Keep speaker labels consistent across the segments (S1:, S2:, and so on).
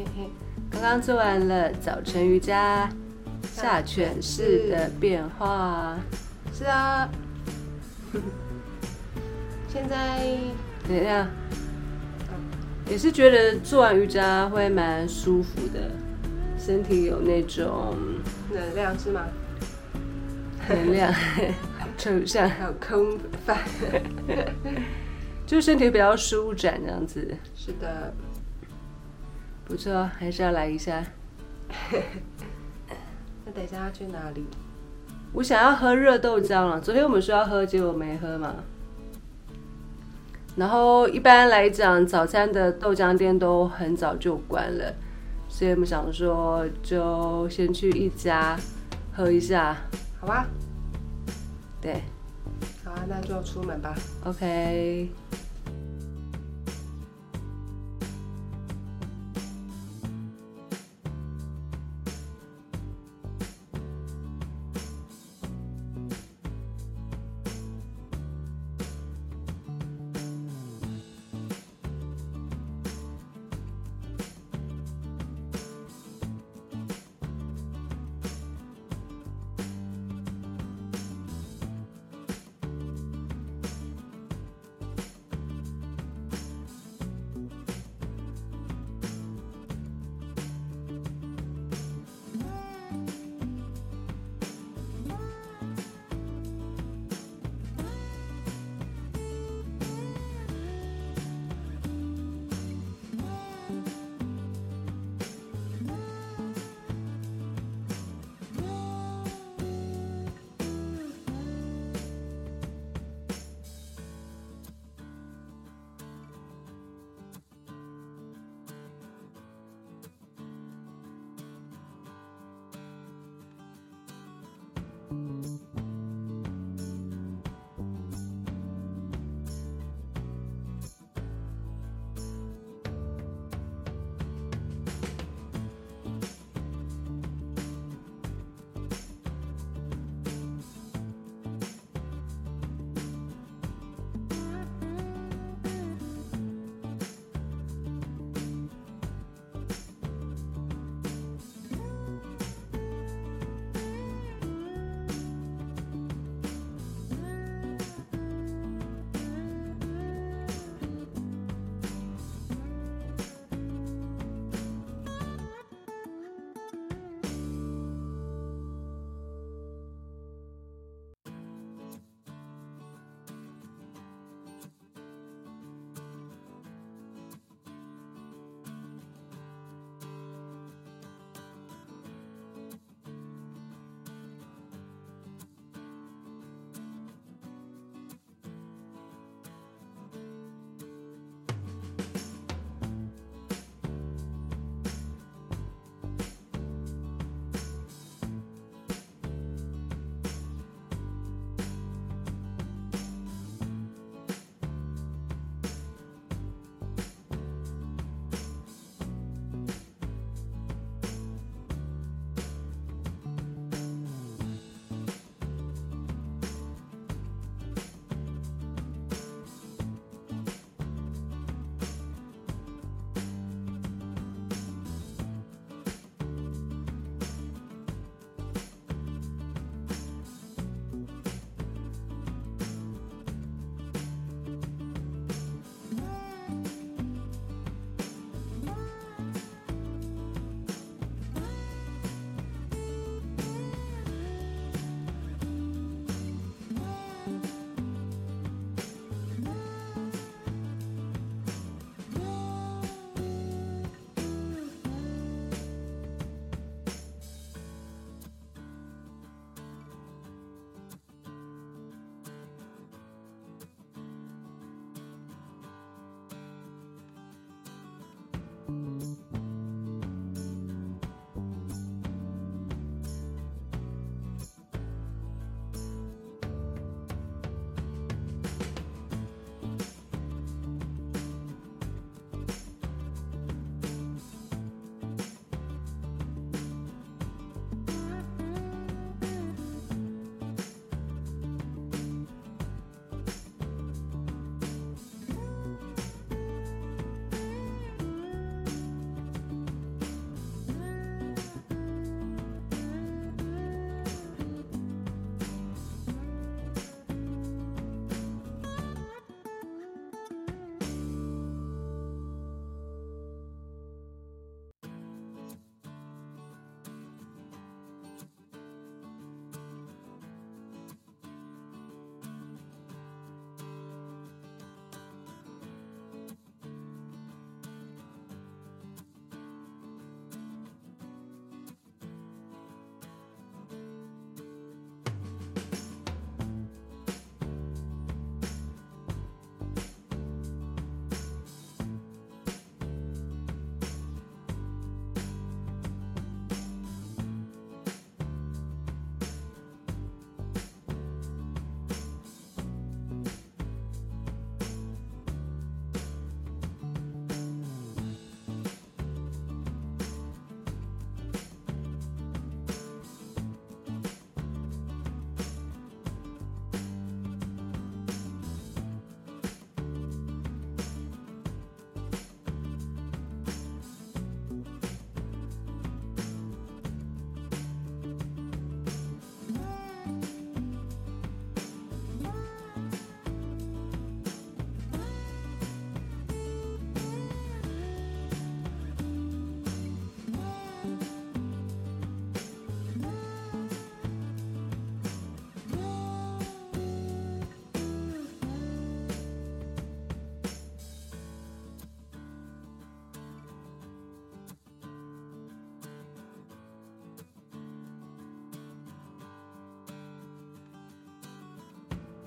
S1: 嘿嘿嘿，
S2: 刚刚做完了早晨瑜伽，下犬式的变化。
S1: 是啊。现在
S2: 怎样？也是觉得做完瑜伽会蛮舒服的，身体有那种
S1: 能量是吗？
S2: 能量，抽象，
S1: 还有空泛。
S2: 就身体比较舒展这样子，
S1: 是的，
S2: 不错，还是要来一下。
S1: 那等一下要去哪里？
S2: 我想要喝热豆浆了，昨天我们说要喝，结果没喝嘛。然后一般来讲，早餐的豆浆店都很早就关了，所以我们想说就先去一家喝一下。
S1: 好吧，
S2: 对
S1: 好啊，那就出门吧。
S2: ，OK。
S1: Música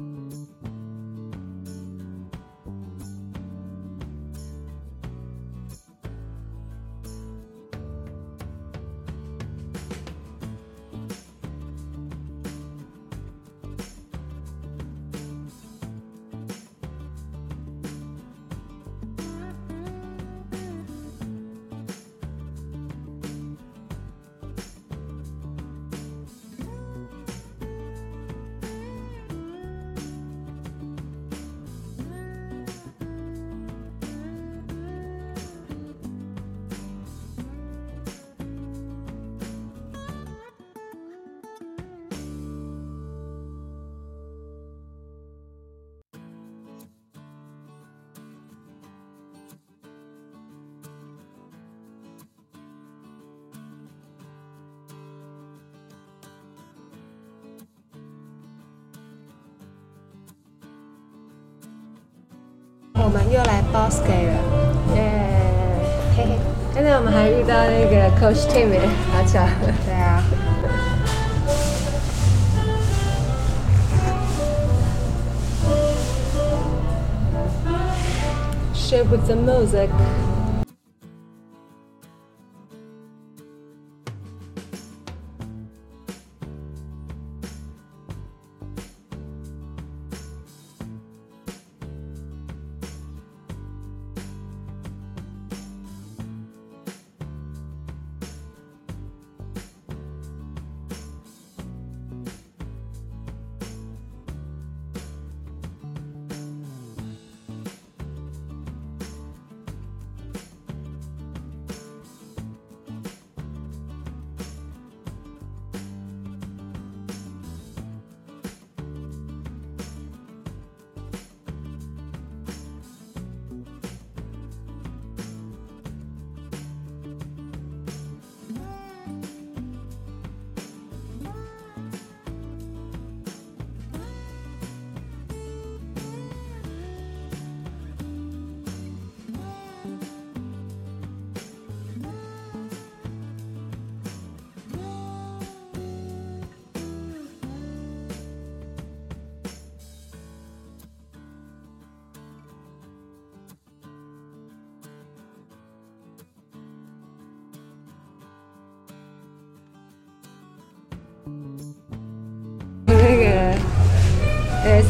S1: 我们又来 Bosque 了，
S2: 耶！
S1: 嘿嘿。
S2: 刚才我们还遇到那个 Coach Tim 耶，好巧。
S1: 对啊。
S2: Shape with the music。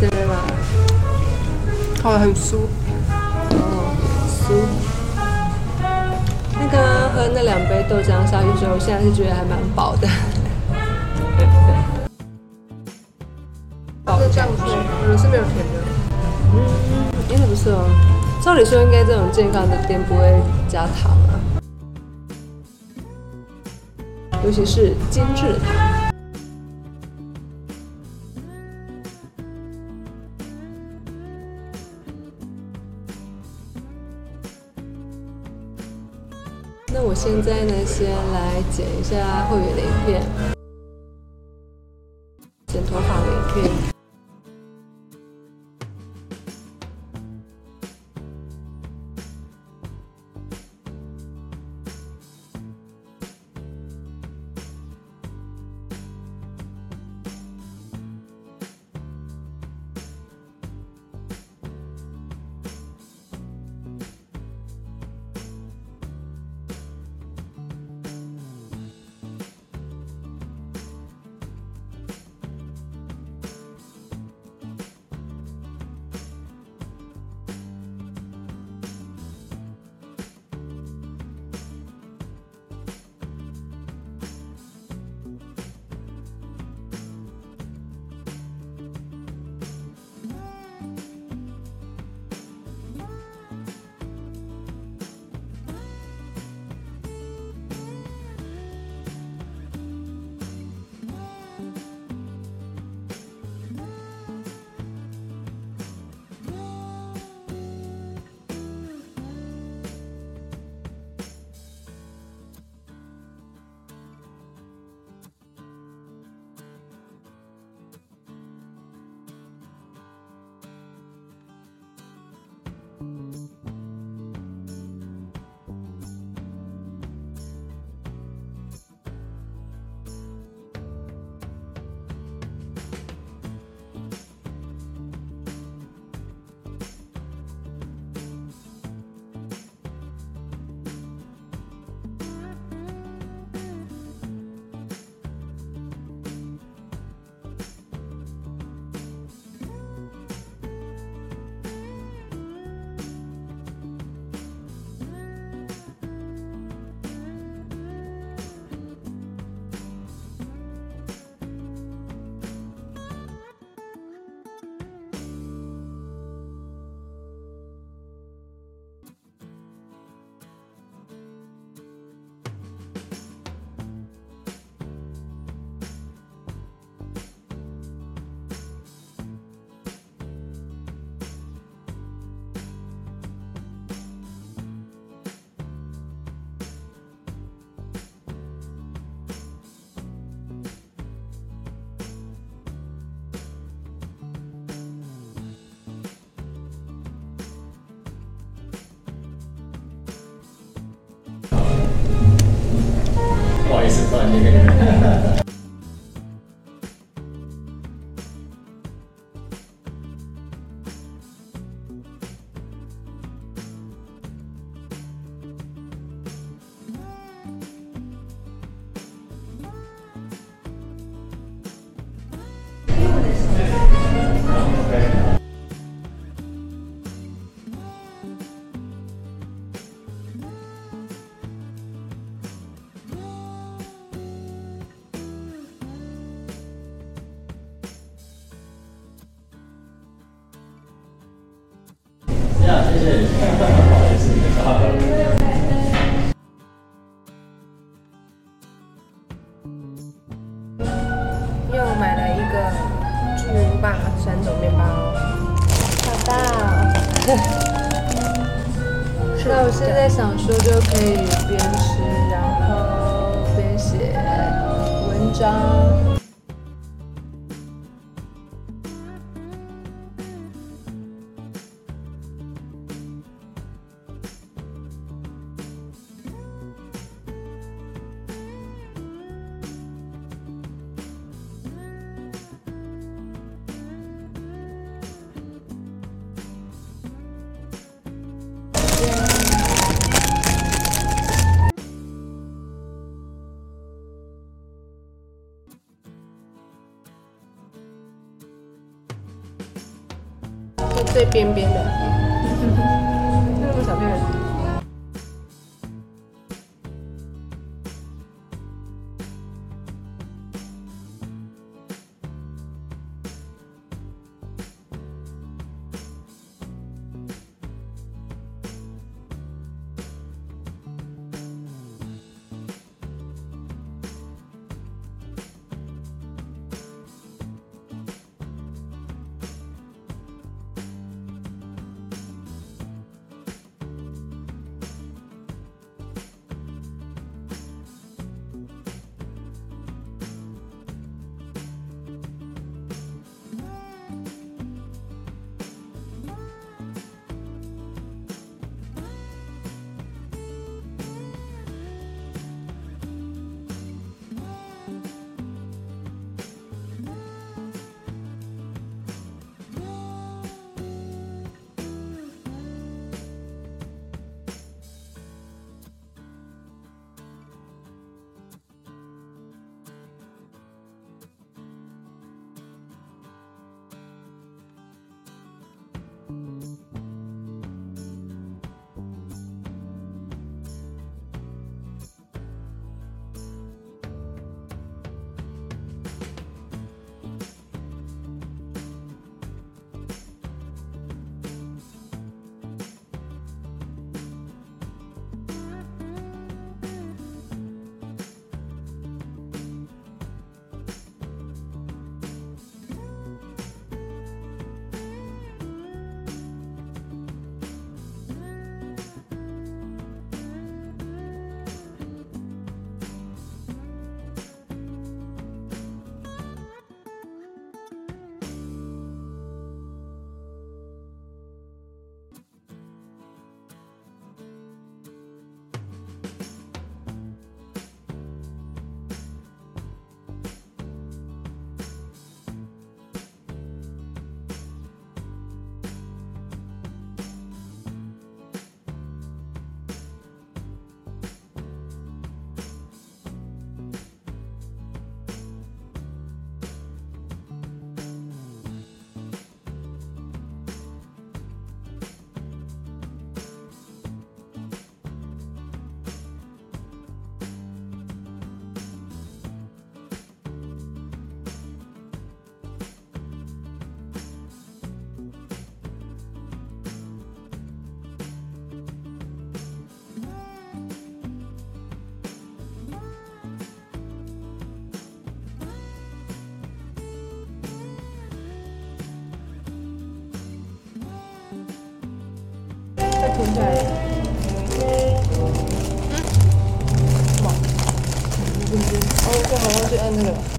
S2: ASMR 吗？
S1: 哦，很酥。
S2: 哦，酥。那刚刚喝那两杯豆浆下去之后，现在是觉得还蛮饱的。
S1: 这个酱水，嗯，是没有甜的。
S2: 嗯，也很不错哦。照理说，应该这种健康的店不会加糖啊，尤其是精致糖。现在呢，先来剪一下后面的影片，谢谢。
S1: 最边边的。就按那个。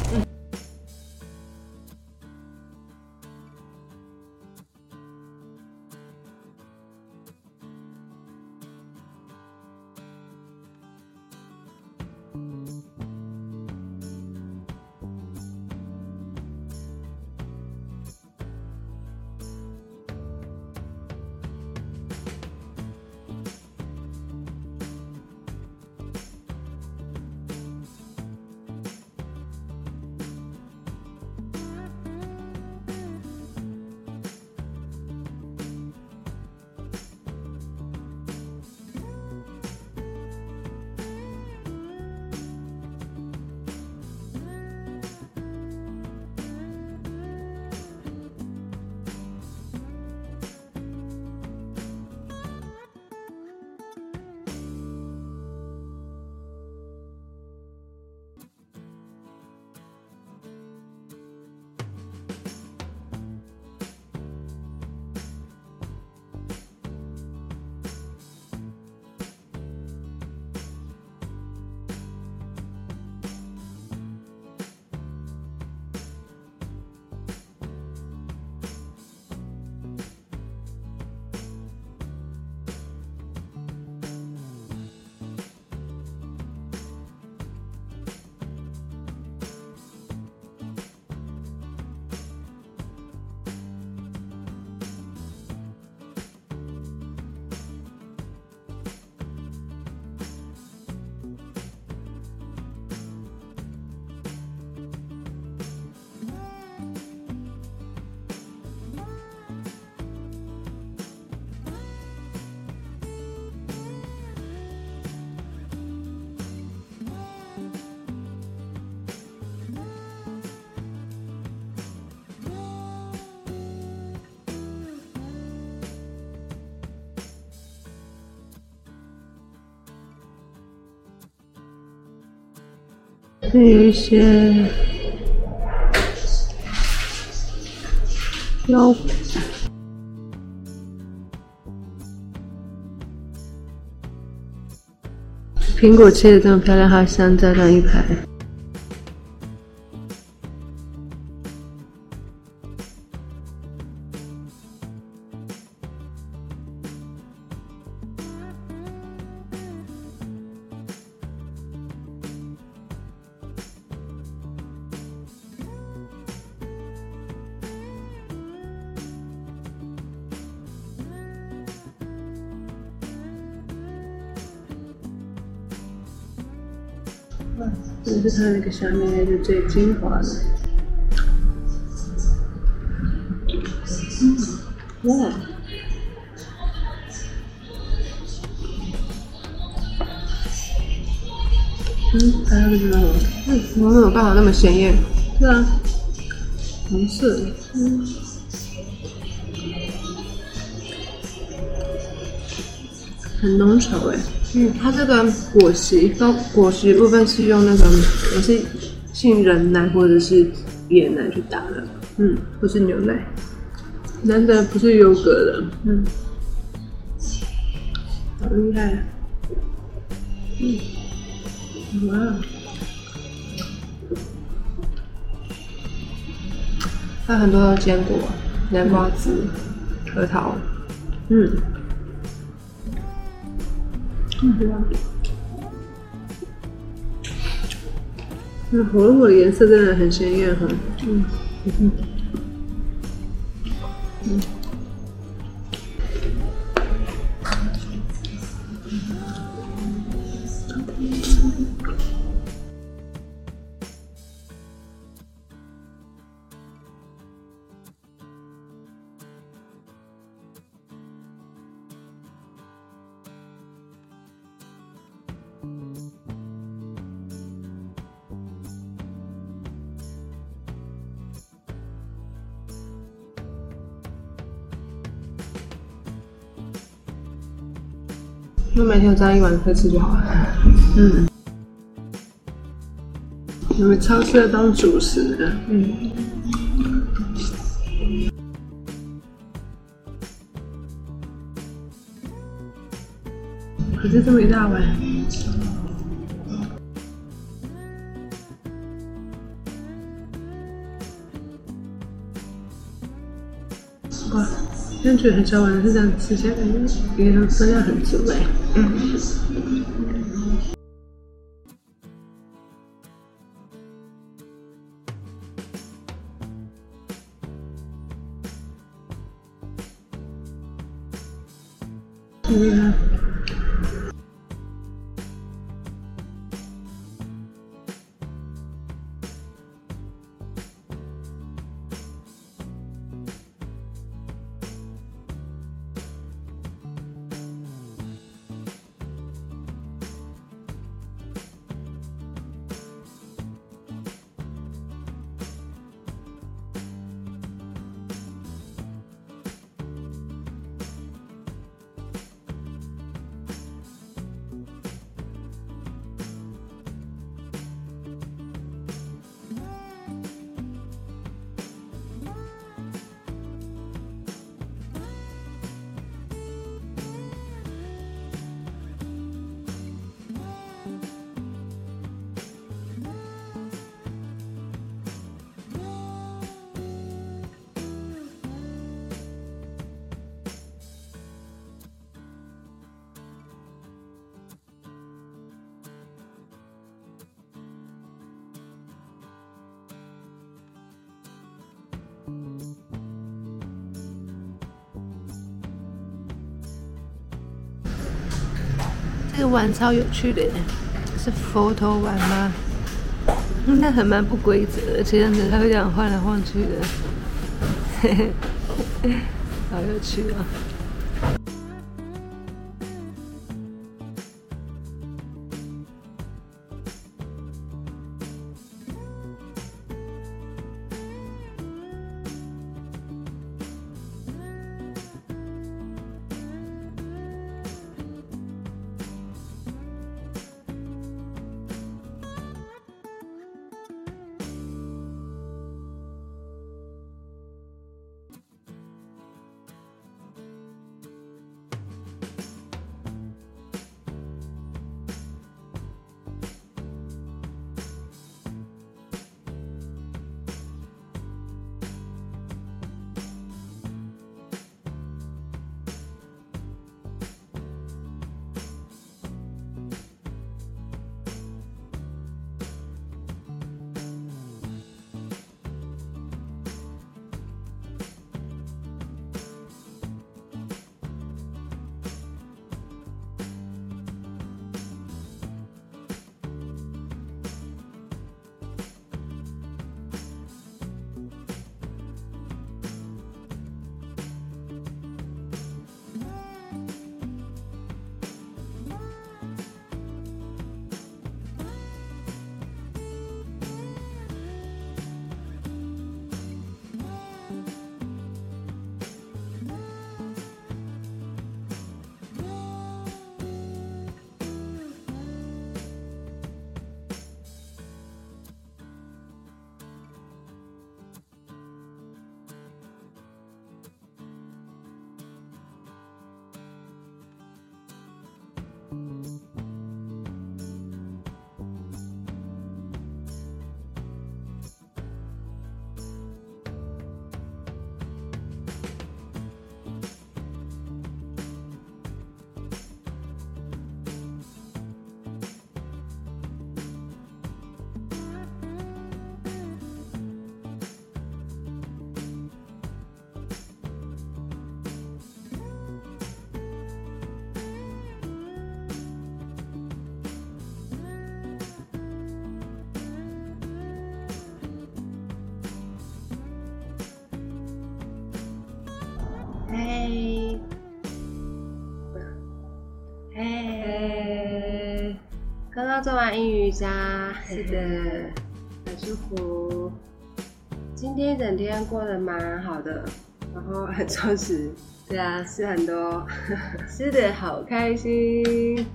S2: 这有一些腰果。苹果切的这么漂亮，还有香蕉这样一排。这是它那个下面那个最精华的。嗯，哇！嗯，大家不知道吗？嗯，怎么没有办法那么鲜艳？是啊，红色的，嗯，很浓稠哎。嗯，它这个果昔，高果昔部分是用那个也是杏仁奶或者是椰奶去打的，嗯，不是牛奶，难得不是优格的，嗯，好厉害，嗯，哇，还有很多坚果，南瓜子、核桃，嗯。那火龙果的颜色真的很鲜艳哈。嗯嗯嗯。每天有这样一碗可以吃就好了。嗯，你们超适合当主食的。嗯。可是这么一大碗。感觉很少有人，是这样吃起来感觉也分量很足哎。这个碗超有趣的，是佛头碗吗？应该很蛮不规则，而且这样子它会这样晃来晃去的，嘿嘿，好有趣啊！
S1: 嘿，刚刚做完英语瑜伽，
S2: 是的，
S1: 很舒服。今天一整天过得蛮好的，然后很充实，
S2: 对啊，
S1: 吃很多，
S2: 吃的好开心。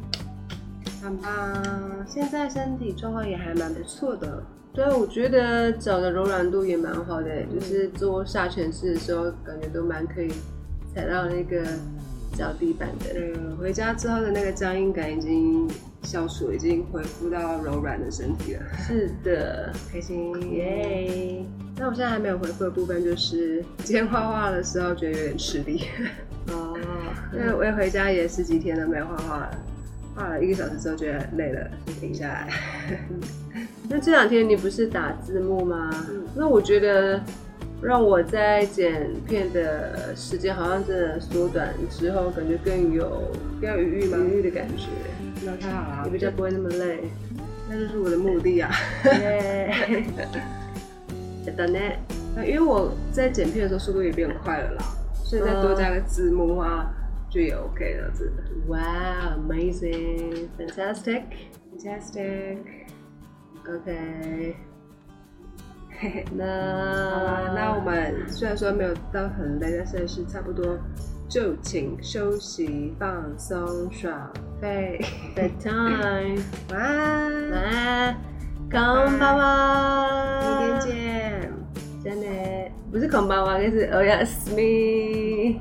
S1: 很棒。现在身体状况也还蛮不错的。
S2: 对啊，我觉得脚的柔软度也蛮好的，就是做下犬式的时候，感觉都蛮可以踩到那个脚底板的。
S1: 嗯，回家之后的那个僵硬感已经消除，已经恢复到柔软的身体了。
S2: 是的，
S1: 开心耶！那我现在还没有回复的部分就是，今天画画的时候觉得有点吃力，
S2: 哦，
S1: 因为我也回家也十几天都没有画画了，画了一个小时之后觉得很累了，就停下来。
S2: 那这两天你不是打字幕吗？
S1: 嗯
S2: 那我觉得让我在剪片的时间好像真的缩短之后，感觉更有
S1: 比较愉悦吗？
S2: 愉悦的感觉，
S1: 那太好了，
S2: 也比较不会那么累。
S1: 那就是我的目的啊。
S2: 耶！だね。
S1: 那因为我在剪片的时候速度也变快了啦，所以再多加个字幕啊，就也 OK 了，真的。
S2: Wow, amazing, fantastic.
S1: Fantastic。
S2: OK，
S1: 嘿嘿。
S2: 那
S1: 好啦，那我们虽然说没有到很累，但是是差不多就请休息、放松、爽费。
S2: bedtime，
S1: 晚安，
S2: 晚安，康巴巴，
S1: 明天见。
S2: 真的不是空巴巴，就是欧亚斯米。